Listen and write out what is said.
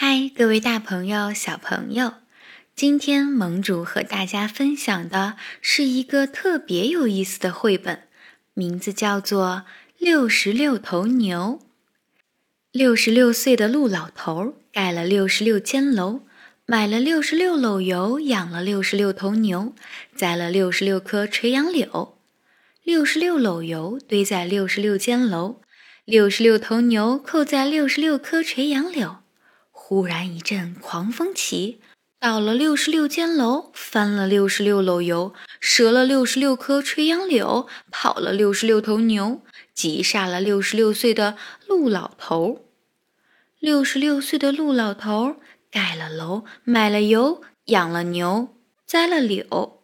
嗨，各位大朋友、小朋友，今天盟主和大家分享的是一个特别有意思的绘本，名字叫做《六十六头牛》。六十六岁的陆老头盖了六十六间楼，买了六十六篓油，养了六十六头牛，栽了六十六棵垂杨柳。六十六篓油堆在六十六间楼，六十六头牛扣在六十六棵垂杨柳。忽然一阵狂风起，倒了六十六间楼，翻了六十六篓油，折了六十六棵垂杨柳，跑了六十六头牛，急煞了六十六岁的陆老头。六十六岁的陆老头盖了楼，买了油，养了牛，栽了柳。